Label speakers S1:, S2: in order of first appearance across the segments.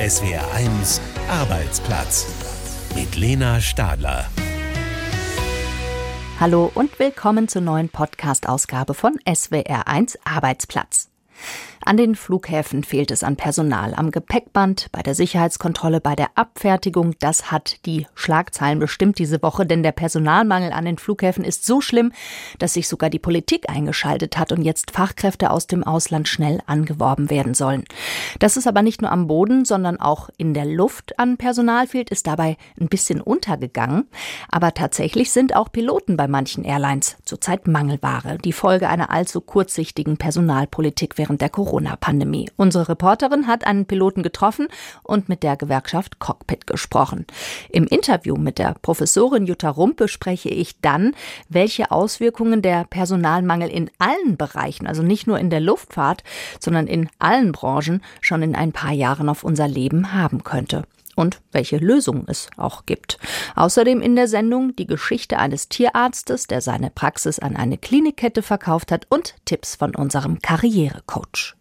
S1: SWR1 Arbeitsplatz mit Lena Stadler.
S2: Hallo und willkommen zur neuen Podcast-Ausgabe von SWR1 Arbeitsplatz. An den Flughäfen fehlt es an Personal, am Gepäckband, bei der Sicherheitskontrolle, bei der Abfertigung. Das hat die Schlagzeilen bestimmt diese Woche, denn der Personalmangel an den Flughäfen ist so schlimm, dass sich sogar die Politik eingeschaltet hat und jetzt Fachkräfte aus dem Ausland schnell angeworben werden sollen. Dass es aber nicht nur am Boden, sondern auch in der Luft an Personal fehlt, ist dabei ein bisschen untergegangen. Aber tatsächlich sind auch Piloten bei manchen Airlines zurzeit Mangelware, die Folge einer allzu kurzsichtigen Personalpolitik während der Corona Corona-Pandemie. Unsere Reporterin hat einen Piloten getroffen und mit der Gewerkschaft Cockpit gesprochen. Im Interview mit der Professorin Jutta Rump bespreche ich dann, welche Auswirkungen der Personalmangel in allen Bereichen, also nicht nur in der Luftfahrt, sondern in allen Branchen schon in ein paar Jahren auf unser Leben haben könnte und welche Lösungen es auch gibt. Außerdem in der Sendung die Geschichte eines Tierarztes, der seine Praxis an eine Klinikkette verkauft hat und Tipps von unserem Karrierecoach.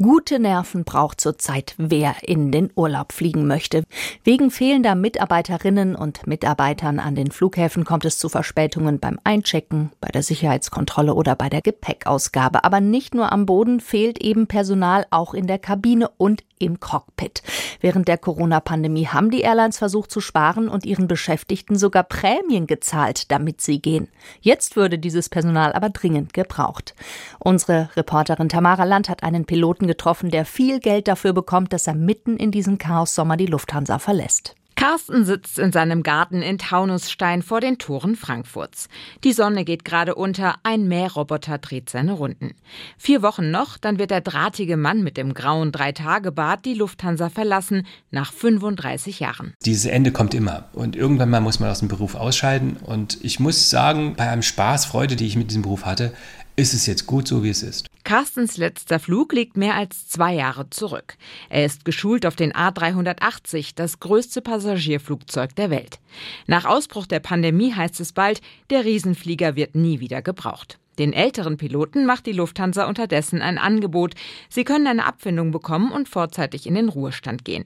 S2: Gute Nerven braucht zurzeit wer in den Urlaub fliegen möchte. Wegen fehlender Mitarbeiterinnen und Mitarbeitern an den Flughäfen kommt es zu Verspätungen beim Einchecken, bei der Sicherheitskontrolle oder bei der Gepäckausgabe. Aber nicht nur am Boden fehlt eben Personal, auch in der Kabine und im Cockpit. Während der Corona-Pandemie haben die Airlines versucht zu sparen und ihren Beschäftigten sogar Prämien gezahlt, damit sie gehen. Jetzt würde dieses Personal aber dringend gebraucht. Unsere Reporterin Tamara Land hat einen Piloten getroffen, der viel Geld dafür bekommt, dass er mitten in diesem Chaos-Sommer die Lufthansa verlässt.
S3: Carsten sitzt in seinem Garten in Taunusstein vor den Toren Frankfurts. Die Sonne geht gerade unter, ein Mähroboter dreht seine Runden. Vier Wochen noch, dann wird der drahtige Mann mit dem grauen Dreitagebart die Lufthansa verlassen, nach 35 Jahren.
S4: Dieses Ende kommt immer und irgendwann mal muss man aus dem Beruf ausscheiden und ich muss sagen, bei einem Spaß, Freude, die ich mit diesem Beruf hatte, ist es jetzt gut so, wie es ist.
S3: Carstens letzter Flug liegt mehr als zwei Jahre zurück. Er ist geschult auf den A380, das größte Passagierflugzeug der Welt. Nach Ausbruch der Pandemie heißt es bald, der Riesenflieger wird nie wieder gebraucht. Den älteren Piloten macht die Lufthansa unterdessen ein Angebot. Sie können eine Abfindung bekommen und vorzeitig in den Ruhestand gehen.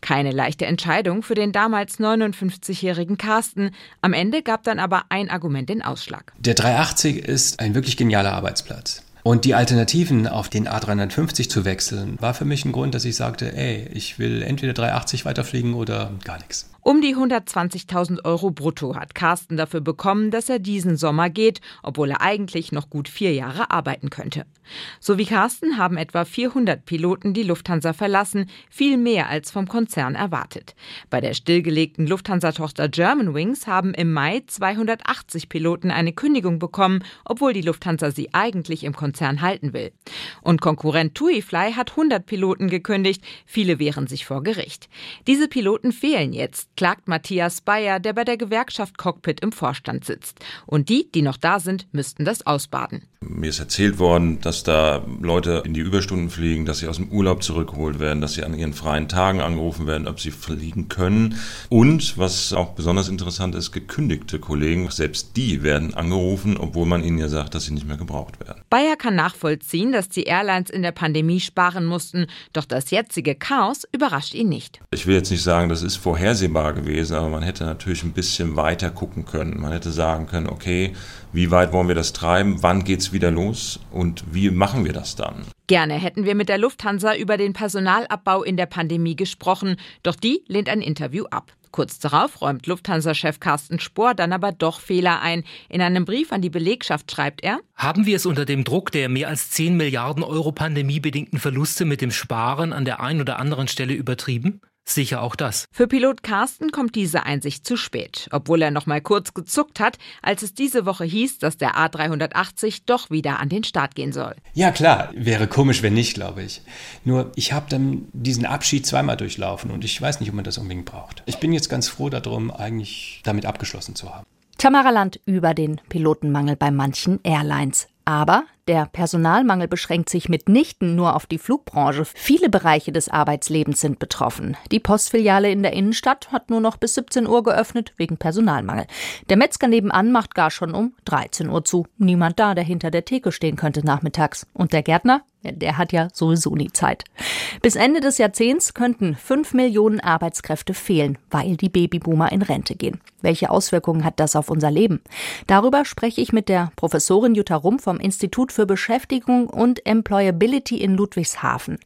S3: Keine leichte Entscheidung für den damals 59-jährigen Carsten. Am Ende gab dann aber ein Argument den Ausschlag.
S4: Der 380 ist ein wirklich genialer Arbeitsplatz. Und die Alternativen auf den A350 zu wechseln, war für mich ein Grund, dass ich sagte, ey, ich will entweder 380 weiterfliegen oder gar nichts.
S3: Um die 120.000 Euro brutto hat Carsten dafür bekommen, dass er diesen Sommer geht, obwohl er eigentlich noch gut vier Jahre arbeiten könnte. So wie Carsten haben etwa 400 Piloten die Lufthansa verlassen, viel mehr als vom Konzern erwartet. Bei der stillgelegten Lufthansa-Tochter Germanwings haben im Mai 280 Piloten eine Kündigung bekommen, obwohl die Lufthansa sie eigentlich im Konzern halten will. Und Konkurrent TuiFly hat 100 Piloten gekündigt, viele wehren sich vor Gericht. Diese Piloten fehlen jetzt klagt Matthias Bayer, der bei der Gewerkschaft Cockpit im Vorstand sitzt. Und die, die noch da sind, müssten das ausbaden.
S5: Mir ist erzählt worden, dass da Leute in die Überstunden fliegen, dass sie aus dem Urlaub zurückgeholt werden, dass sie an ihren freien Tagen angerufen werden, ob sie fliegen können. Und, was auch besonders interessant ist, gekündigte Kollegen, selbst die werden angerufen, obwohl man ihnen ja sagt, dass sie nicht mehr gebraucht werden.
S3: Bayer kann nachvollziehen, dass die Airlines in der Pandemie sparen mussten, doch das jetzige Chaos überrascht ihn nicht.
S5: Ich will jetzt nicht sagen, das ist vorhersehbar gewesen, aber man hätte natürlich ein bisschen weiter gucken können. Man hätte sagen können, okay, wie weit wollen wir das treiben? Wann geht es wieder los? Und wie machen wir das dann?
S3: Gerne hätten wir mit der Lufthansa über den Personalabbau in der Pandemie gesprochen, doch die lehnt ein Interview ab. Kurz darauf räumt Lufthansa-Chef Carsten Spohr dann aber doch Fehler ein. In einem Brief an die Belegschaft schreibt er:
S6: Haben wir es unter dem Druck der mehr als 10 Milliarden Euro pandemiebedingten Verluste mit dem Sparen an der einen oder anderen Stelle übertrieben? Sicher auch das.
S3: Für Pilot Carsten kommt diese Einsicht zu spät, obwohl er noch mal kurz gezuckt hat, als es diese Woche hieß, dass der A380 doch wieder an den Start gehen soll.
S4: Ja klar, wäre komisch, wenn nicht, glaube ich. Nur ich habe dann diesen Abschied zweimal durchlaufen und ich weiß nicht, ob man das unbedingt braucht. Ich bin jetzt ganz froh darum, eigentlich damit abgeschlossen zu haben.
S2: Tamara Land über den Pilotenmangel bei manchen Airlines. Aber Der Personalmangel beschränkt sich mitnichten nur auf die Flugbranche. Viele Bereiche des Arbeitslebens sind betroffen. Die Postfiliale in der Innenstadt hat nur noch bis 17 Uhr geöffnet wegen Personalmangel. Der Metzger nebenan macht gar schon um 13 Uhr zu. Niemand da, der hinter der Theke stehen könnte nachmittags. Und der Gärtner? Der hat ja sowieso nie Zeit. Bis Ende des Jahrzehnts könnten fünf Millionen Arbeitskräfte fehlen, weil die Babyboomer in Rente gehen. Welche Auswirkungen hat das auf unser Leben? Darüber spreche ich mit der Professorin Jutta Rumm vom Institut für Beschäftigung und Employability in Ludwigshafen.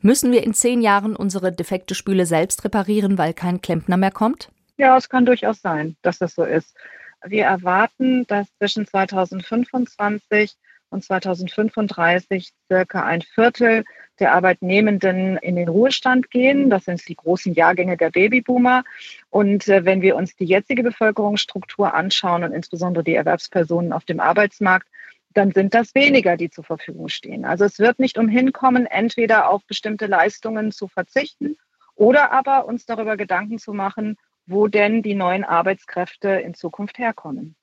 S2: Müssen wir in zehn Jahren unsere defekte Spüle selbst reparieren, weil kein Klempner mehr kommt?
S7: Ja, es kann durchaus sein, dass das so ist. Wir erwarten, dass zwischen 2025 und 2035 circa ein Viertel der Arbeitnehmenden in den Ruhestand gehen. Das sind die großen Jahrgänge der Babyboomer. Und äh, wenn wir uns die jetzige Bevölkerungsstruktur anschauen und insbesondere die Erwerbspersonen auf dem Arbeitsmarkt, dann sind das weniger, die zur Verfügung stehen. Also es wird nicht umhin kommen, entweder auf bestimmte Leistungen zu verzichten oder aber uns darüber Gedanken zu machen, wo denn die neuen Arbeitskräfte in Zukunft herkommen.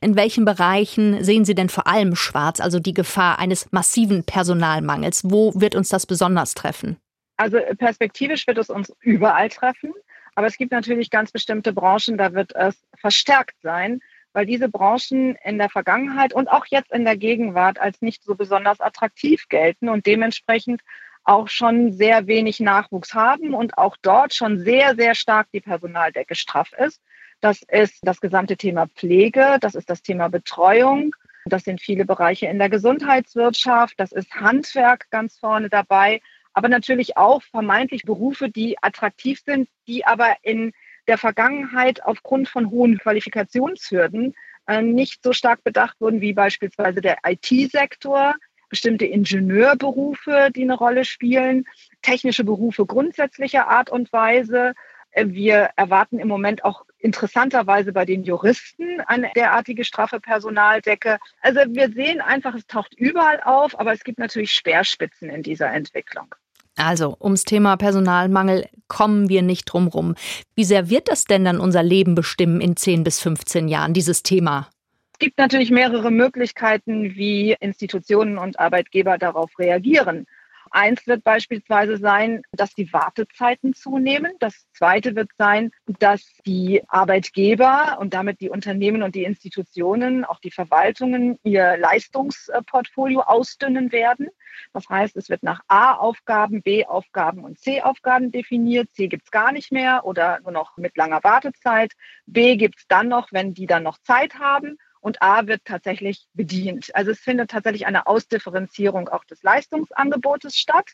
S2: In welchen Bereichen sehen Sie denn vor allem schwarz, also die Gefahr eines massiven Personalmangels? Wo wird uns das besonders treffen?
S7: Also perspektivisch wird es uns überall treffen. Aber es gibt natürlich ganz bestimmte Branchen, da wird es verstärkt sein, weil diese Branchen in der Vergangenheit und auch jetzt in der Gegenwart als nicht so besonders attraktiv gelten und dementsprechend auch schon sehr wenig Nachwuchs haben und auch dort schon sehr, sehr stark die Personaldecke straff ist. Das ist das gesamte Thema Pflege, das ist das Thema Betreuung, das sind viele Bereiche in der Gesundheitswirtschaft, das ist Handwerk ganz vorne dabei, aber natürlich auch vermeintlich Berufe, die attraktiv sind, die aber in der Vergangenheit aufgrund von hohen Qualifikationshürden äh, nicht so stark bedacht wurden wie beispielsweise der IT-Sektor, bestimmte Ingenieurberufe, die eine Rolle spielen, technische Berufe grundsätzlicher Art und Weise. Wir erwarten im Moment auch interessanterweise bei den Juristen eine derartige straffe Personaldecke. Also wir sehen einfach, es taucht überall auf, aber es gibt natürlich Speerspitzen in dieser Entwicklung.
S2: Also, ums Thema Personalmangel kommen wir nicht drum rum. Wie sehr wird das denn dann unser Leben bestimmen in 10 bis 15 Jahren, dieses Thema?
S7: Es gibt natürlich mehrere Möglichkeiten, wie Institutionen und Arbeitgeber darauf reagieren. Eins wird beispielsweise sein, dass die Wartezeiten zunehmen. Das zweite wird sein, dass die Arbeitgeber und damit die Unternehmen und die Institutionen, auch die Verwaltungen, ihr Leistungsportfolio ausdünnen werden. Das heißt, es wird nach A-Aufgaben, B-Aufgaben und C-Aufgaben definiert. C gibt es gar nicht mehr oder nur noch mit langer Wartezeit. B gibt es dann noch, wenn die dann noch Zeit haben und A wird tatsächlich bedient. Also es findet tatsächlich eine Ausdifferenzierung auch des Leistungsangebotes statt.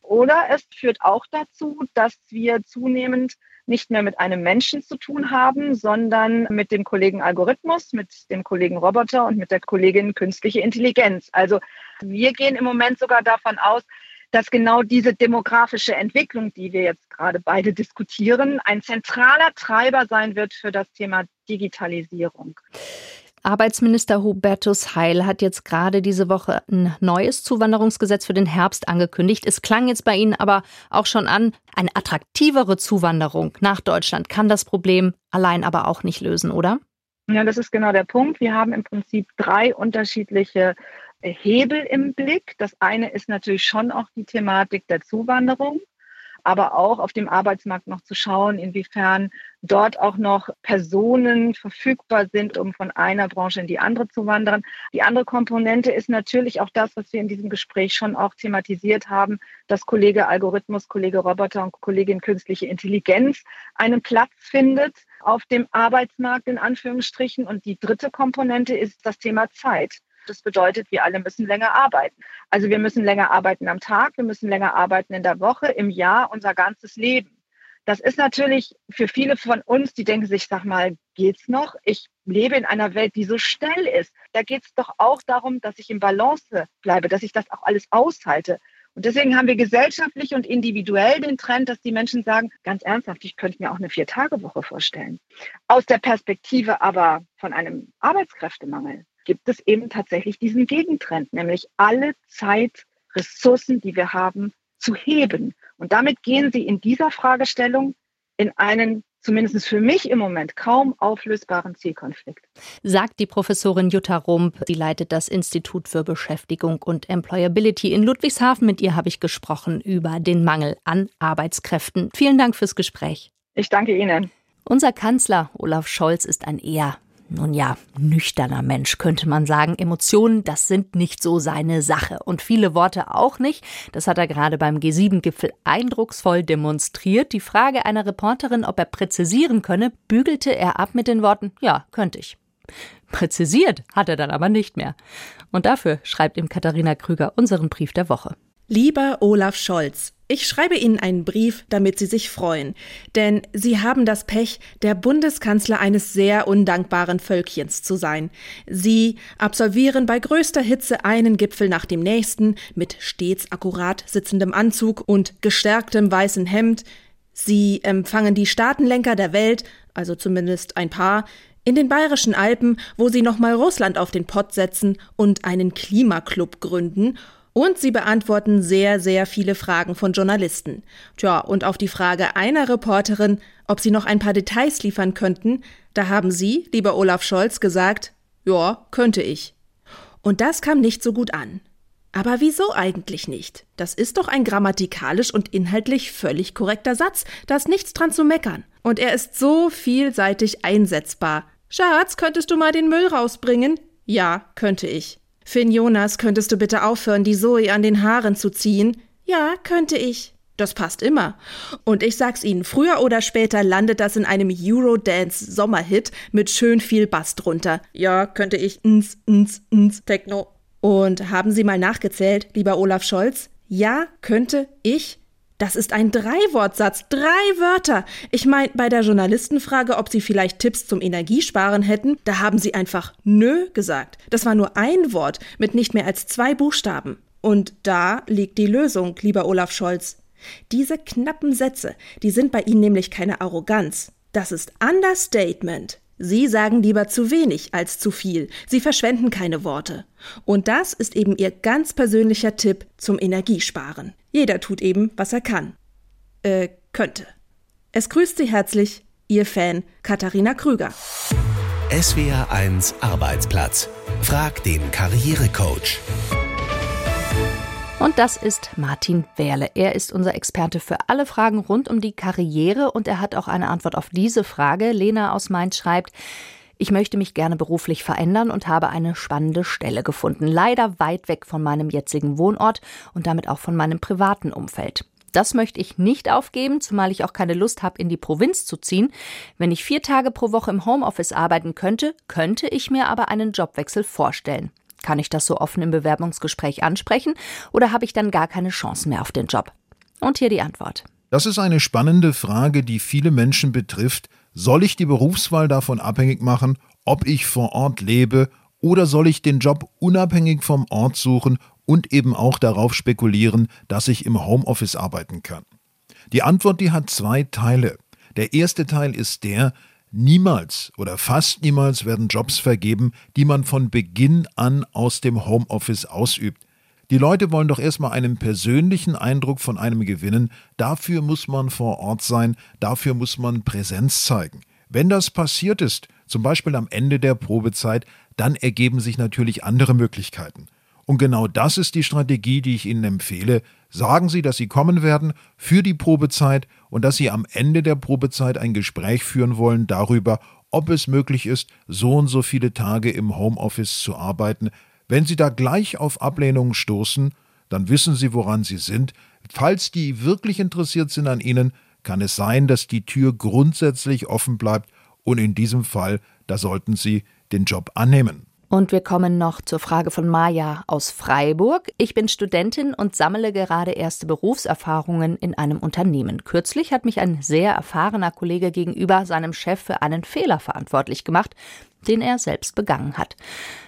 S7: Oder es führt auch dazu, dass wir zunehmend nicht mehr mit einem Menschen zu tun haben, sondern mit dem Kollegen Algorithmus, mit dem Kollegen Roboter und mit der Kollegin künstliche Intelligenz. Also wir gehen im Moment sogar davon aus, dass genau diese demografische Entwicklung, die wir jetzt gerade beide diskutieren, ein zentraler Treiber sein wird für das Thema Digitalisierung.
S2: Arbeitsminister Hubertus Heil hat jetzt gerade diese Woche ein neues Zuwanderungsgesetz für den Herbst angekündigt. Es klang jetzt bei Ihnen aber auch schon an, eine attraktivere Zuwanderung nach Deutschland kann das Problem allein aber auch nicht lösen, oder?
S7: Ja, das ist genau der Punkt. Wir haben im Prinzip drei unterschiedliche Hebel im Blick. Das eine ist natürlich schon auch die Thematik der Zuwanderung aber auch auf dem Arbeitsmarkt noch zu schauen, inwiefern dort auch noch Personen verfügbar sind, um von einer Branche in die andere zu wandern. Die andere Komponente ist natürlich auch das, was wir in diesem Gespräch schon auch thematisiert haben, dass Kollege Algorithmus, Kollege Roboter und Kollegin künstliche Intelligenz einen Platz findet auf dem Arbeitsmarkt in Anführungsstrichen. Und die dritte Komponente ist das Thema Zeit. Das bedeutet, wir alle müssen länger arbeiten. Also wir müssen länger arbeiten am Tag, wir müssen länger arbeiten in der Woche, im Jahr, unser ganzes Leben. Das ist natürlich für viele von uns, die denken sich, sag mal, geht's noch? Ich lebe in einer Welt, die so schnell ist. Da geht es doch auch darum, dass ich im Balance bleibe, dass ich das auch alles aushalte. Und deswegen haben wir gesellschaftlich und individuell den Trend, dass die Menschen sagen, ganz ernsthaft, ich könnte mir auch eine Vier-Tage-Woche vorstellen. Aus der Perspektive aber von einem Arbeitskräftemangel gibt es eben tatsächlich diesen Gegentrend, nämlich alle Zeitressourcen, die wir haben, zu heben. Und damit gehen Sie in dieser Fragestellung in einen
S8: zumindest für mich im Moment kaum auflösbaren Zielkonflikt.
S2: Sagt die Professorin Jutta Rump. Sie leitet das Institut für Beschäftigung und Employability in Ludwigshafen. Mit ihr habe ich gesprochen über den Mangel an Arbeitskräften. Vielen Dank fürs Gespräch.
S8: Ich danke Ihnen.
S2: Unser Kanzler Olaf Scholz ist ein eher nun ja, nüchterner Mensch, könnte man sagen. Emotionen, das sind nicht so seine Sache. Und viele Worte auch nicht. Das hat er gerade beim G7-Gipfel eindrucksvoll demonstriert. Die Frage einer Reporterin, ob er präzisieren könne, bügelte er ab mit den Worten, ja, könnte ich. Präzisiert hat er dann aber nicht mehr. Und dafür schreibt ihm Katharina Krüger unseren Brief der Woche.
S7: Lieber Olaf Scholz, ich schreibe Ihnen einen Brief, damit Sie sich freuen, denn Sie haben das Pech, der Bundeskanzler eines sehr undankbaren Völkchens zu sein. Sie absolvieren bei größter Hitze einen Gipfel nach dem nächsten mit stets akkurat sitzendem Anzug und gestärktem weißen Hemd. Sie empfangen die Staatenlenker der Welt, also zumindest ein paar, in den bayerischen Alpen, wo sie nochmal Russland auf den Pott setzen und einen Klimaclub gründen und sie beantworten sehr, sehr viele Fragen von Journalisten. Tja, und auf die Frage einer Reporterin, ob sie noch ein paar Details liefern könnten, da haben Sie, lieber Olaf Scholz, gesagt, ja, könnte ich. Und das kam nicht so gut an. Aber wieso eigentlich nicht? Das ist doch ein grammatikalisch und inhaltlich völlig korrekter Satz, da ist nichts dran zu meckern. Und er ist so vielseitig einsetzbar. Schatz, könntest du mal den Müll rausbringen? Ja, könnte ich. Finn Jonas, könntest du bitte aufhören, die Zoe an den Haaren zu ziehen? Ja, könnte ich. Das passt immer. Und ich sag's Ihnen, früher oder später landet das in einem Eurodance-Sommerhit mit schön viel Bass drunter. Ja, könnte ich. Ns, ns, ns, Techno. Und haben Sie mal nachgezählt, lieber Olaf Scholz? Ja, könnte ich. Das ist ein Dreiwortsatz, drei Wörter. Ich meine, bei der Journalistenfrage, ob Sie vielleicht Tipps zum Energiesparen hätten, da haben Sie einfach nö gesagt. Das war nur ein Wort mit nicht mehr als zwei Buchstaben. Und da liegt die Lösung, lieber Olaf Scholz. Diese knappen Sätze, die sind bei Ihnen nämlich keine Arroganz. Das ist Understatement. Sie sagen lieber zu wenig als zu viel. Sie verschwenden keine Worte. Und das ist eben Ihr ganz persönlicher Tipp zum Energiesparen. Jeder tut eben, was er kann. Äh, könnte. Es grüßt Sie herzlich, Ihr Fan Katharina Krüger.
S1: SWR 1 Arbeitsplatz. Frag den Karrierecoach.
S2: Und das ist Martin Wehrle. Er ist unser Experte für alle Fragen rund um die Karriere und er hat auch eine Antwort auf diese Frage. Lena aus Mainz schreibt, ich möchte mich gerne beruflich verändern und habe eine spannende Stelle gefunden. Leider weit weg von meinem jetzigen Wohnort und damit auch von meinem privaten Umfeld. Das möchte ich nicht aufgeben, zumal ich auch keine Lust habe, in die Provinz zu ziehen. Wenn ich vier Tage pro Woche im Homeoffice arbeiten könnte, könnte ich mir aber einen Jobwechsel vorstellen. Kann ich das so offen im Bewerbungsgespräch ansprechen oder habe ich dann gar keine Chance mehr auf den Job? Und hier die Antwort.
S9: Das ist eine spannende Frage, die viele Menschen betrifft. Soll ich die Berufswahl davon abhängig machen, ob ich vor Ort lebe, oder soll ich den Job unabhängig vom Ort suchen und eben auch darauf spekulieren, dass ich im Homeoffice arbeiten kann? Die Antwort, die hat zwei Teile. Der erste Teil ist der, Niemals oder fast niemals werden Jobs vergeben, die man von Beginn an aus dem Homeoffice ausübt. Die Leute wollen doch erstmal einen persönlichen Eindruck von einem gewinnen, dafür muss man vor Ort sein, dafür muss man Präsenz zeigen. Wenn das passiert ist, zum Beispiel am Ende der Probezeit, dann ergeben sich natürlich andere Möglichkeiten. Und genau das ist die Strategie, die ich Ihnen empfehle. Sagen Sie, dass Sie kommen werden für die Probezeit und dass Sie am Ende der Probezeit ein Gespräch führen wollen darüber, ob es möglich ist, so und so viele Tage im Homeoffice zu arbeiten. Wenn Sie da gleich auf Ablehnungen stoßen, dann wissen Sie, woran Sie sind. Falls die wirklich interessiert sind an Ihnen, kann es sein, dass die Tür grundsätzlich offen bleibt und in diesem Fall, da sollten Sie den Job annehmen.
S2: Und wir kommen noch zur Frage von Maja aus Freiburg. Ich bin Studentin und sammle gerade erste Berufserfahrungen in einem Unternehmen. Kürzlich hat mich ein sehr erfahrener Kollege gegenüber seinem Chef für einen Fehler verantwortlich gemacht, den er selbst begangen hat.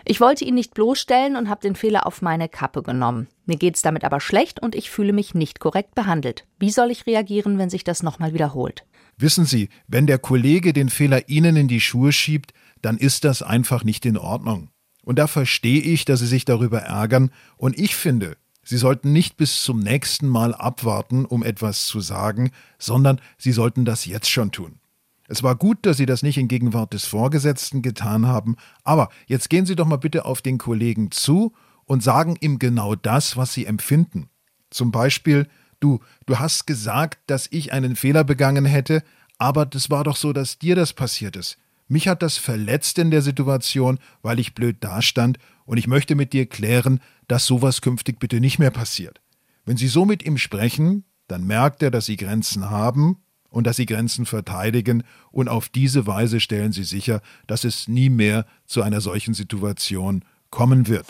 S2: Ich wollte ihn nicht bloßstellen und habe den Fehler auf meine Kappe genommen. Mir geht's damit aber schlecht und ich fühle mich nicht korrekt behandelt. Wie soll ich reagieren, wenn sich das nochmal wiederholt?
S9: Wissen Sie, wenn der Kollege den Fehler Ihnen in die Schuhe schiebt, dann ist das einfach nicht in Ordnung. Und da verstehe ich, dass Sie sich darüber ärgern, und ich finde, Sie sollten nicht bis zum nächsten Mal abwarten, um etwas zu sagen, sondern Sie sollten das jetzt schon tun. Es war gut, dass Sie das nicht in Gegenwart des Vorgesetzten getan haben, aber jetzt gehen Sie doch mal bitte auf den Kollegen zu und sagen ihm genau das, was Sie empfinden. Zum Beispiel, du, du hast gesagt, dass ich einen Fehler begangen hätte, aber das war doch so, dass dir das passiert ist. Mich hat das verletzt in der Situation, weil ich blöd dastand, und ich möchte mit dir klären, dass sowas künftig bitte nicht mehr passiert. Wenn Sie so mit ihm sprechen, dann merkt er, dass Sie Grenzen haben und dass sie Grenzen verteidigen, und auf diese Weise stellen sie sicher, dass es nie mehr zu einer solchen Situation kommen wird.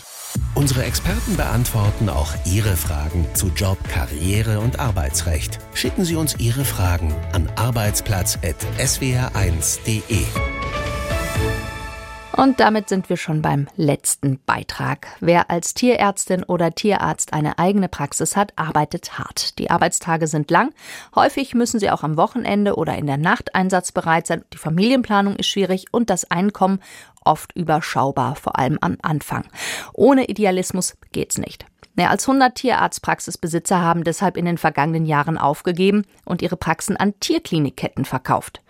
S1: Unsere Experten beantworten auch Ihre Fragen zu Job, Karriere und Arbeitsrecht. Schicken Sie uns Ihre Fragen an arbeitsplatz.swr1.de.
S2: Und damit sind wir schon beim letzten Beitrag. Wer als Tierärztin oder Tierarzt eine eigene Praxis hat, arbeitet hart. Die Arbeitstage sind lang. Häufig müssen sie auch am Wochenende oder in der Nacht einsatzbereit sein. Die Familienplanung ist schwierig und das Einkommen oft überschaubar, vor allem am Anfang. Ohne Idealismus geht's nicht. Mehr als 100 Tierarztpraxisbesitzer haben deshalb in den vergangenen Jahren aufgegeben und ihre Praxen an Tierklinikketten verkauft.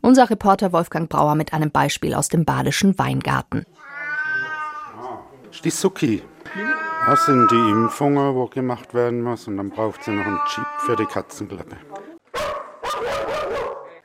S2: Unser Reporter Wolfgang Brauer mit einem Beispiel aus dem badischen Weingarten.
S10: Die Suki. Das sind die Impfungen, wo gemacht werden muss und dann braucht sie noch einen Chip für die Katzenklappe.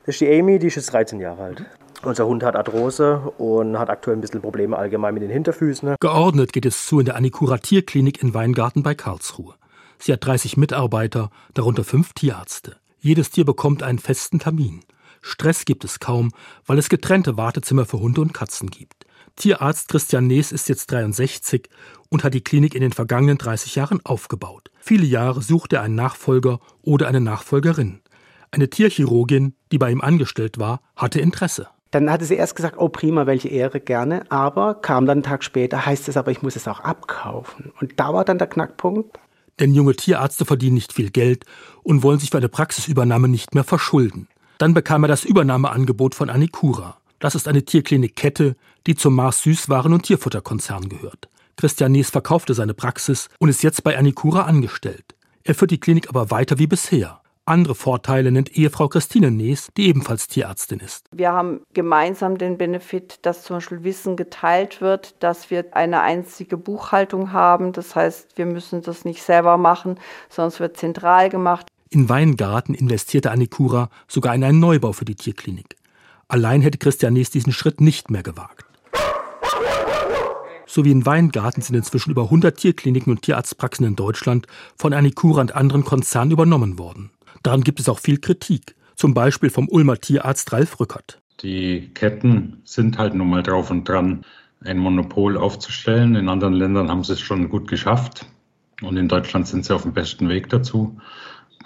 S11: Das ist die Amy, die ist jetzt 13 Jahre alt. Unser Hund hat Arthrose und hat aktuell ein bisschen Probleme allgemein mit den Hinterfüßen.
S6: Geordnet geht es zu in der Anikura Tierklinik in Weingarten bei Karlsruhe. Sie hat 30 Mitarbeiter, darunter fünf Tierärzte. Jedes Tier bekommt einen festen Termin. Stress gibt es kaum, weil es getrennte Wartezimmer für Hunde und Katzen gibt. Tierarzt Christian Nees ist jetzt 63 und hat die Klinik in den vergangenen 30 Jahren aufgebaut. Viele Jahre suchte er einen Nachfolger oder eine Nachfolgerin. Eine Tierchirurgin, die bei ihm angestellt war, hatte Interesse.
S12: Dann hatte sie erst gesagt, oh prima, welche Ehre, gerne. Aber kam dann einen Tag später, heißt es aber, ich muss es auch abkaufen. Und da war dann der Knackpunkt.
S6: Denn junge Tierärzte verdienen nicht viel Geld und wollen sich für eine Praxisübernahme nicht mehr verschulden. Dann bekam er das Übernahmeangebot von Anikura. Das ist eine Tierklinikkette, die zum Mars Süßwaren- und Tierfutterkonzern gehört. Christian Nies verkaufte seine Praxis und ist jetzt bei Anikura angestellt. Er führt die Klinik aber weiter wie bisher. Andere Vorteile nennt Ehefrau Christine Nees, die ebenfalls Tierärztin ist.
S13: Wir haben gemeinsam den Benefit, dass zum Beispiel Wissen geteilt wird, dass wir eine einzige Buchhaltung haben. Das heißt, wir müssen das nicht selber machen, es wird zentral gemacht.
S6: In Weingarten investierte Annikura sogar in einen Neubau für die Tierklinik. Allein hätte Christian Nees diesen Schritt nicht mehr gewagt. So wie in Weingarten sind inzwischen über 100 Tierkliniken und Tierarztpraxen in Deutschland von Annikura und anderen Konzernen übernommen worden. Daran gibt es auch viel Kritik, zum Beispiel vom Ulmer Tierarzt Ralf Rückert.
S14: Die Ketten sind halt nun mal drauf und dran, ein Monopol aufzustellen. In anderen Ländern haben sie es schon gut geschafft und in Deutschland sind sie auf dem besten Weg dazu.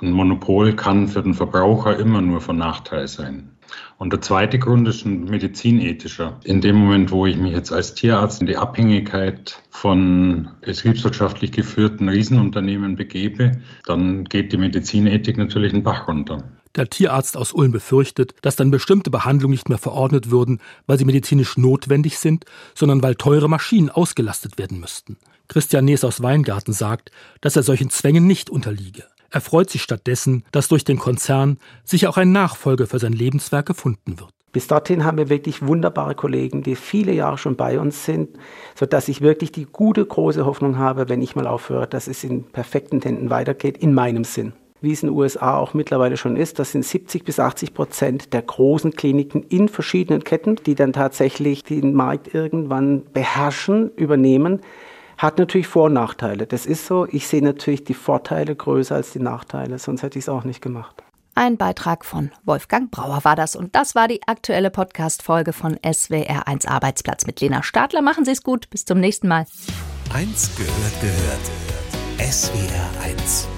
S14: Ein Monopol kann für den Verbraucher immer nur von Nachteil sein. Und der zweite Grund ist ein medizinethischer. In dem Moment, wo ich mich jetzt als Tierarzt in die Abhängigkeit von betriebswirtschaftlich geführten Riesenunternehmen begebe, dann geht die Medizinethik natürlich einen Bach runter.
S6: Der Tierarzt aus Ulm befürchtet, dass dann bestimmte Behandlungen nicht mehr verordnet würden, weil sie medizinisch notwendig sind, sondern weil teure Maschinen ausgelastet werden müssten. Christian Nees aus Weingarten sagt, dass er solchen Zwängen nicht unterliege. Er freut sich stattdessen, dass durch den Konzern sicher auch ein Nachfolger für sein Lebenswerk gefunden wird.
S12: Bis dorthin haben wir wirklich wunderbare Kollegen, die viele Jahre schon bei uns sind, sodass ich wirklich die gute, große Hoffnung habe, wenn ich mal aufhöre, dass es in perfekten Händen weitergeht, in meinem Sinn. Wie es in den USA auch mittlerweile schon ist, das sind 70 bis 80 Prozent der großen Kliniken in verschiedenen Ketten, die dann tatsächlich den Markt irgendwann beherrschen, übernehmen. Hat natürlich Vor- und Nachteile. Das ist so. Ich sehe natürlich die Vorteile größer als die Nachteile, sonst hätte ich es auch nicht gemacht.
S2: Ein Beitrag von Wolfgang Brauer war das. Und das war die aktuelle Podcast-Folge von SWR1 Arbeitsplatz mit Lena Stadler. Machen Sie es gut. Bis zum nächsten Mal.
S1: Eins gehört gehört. SWR1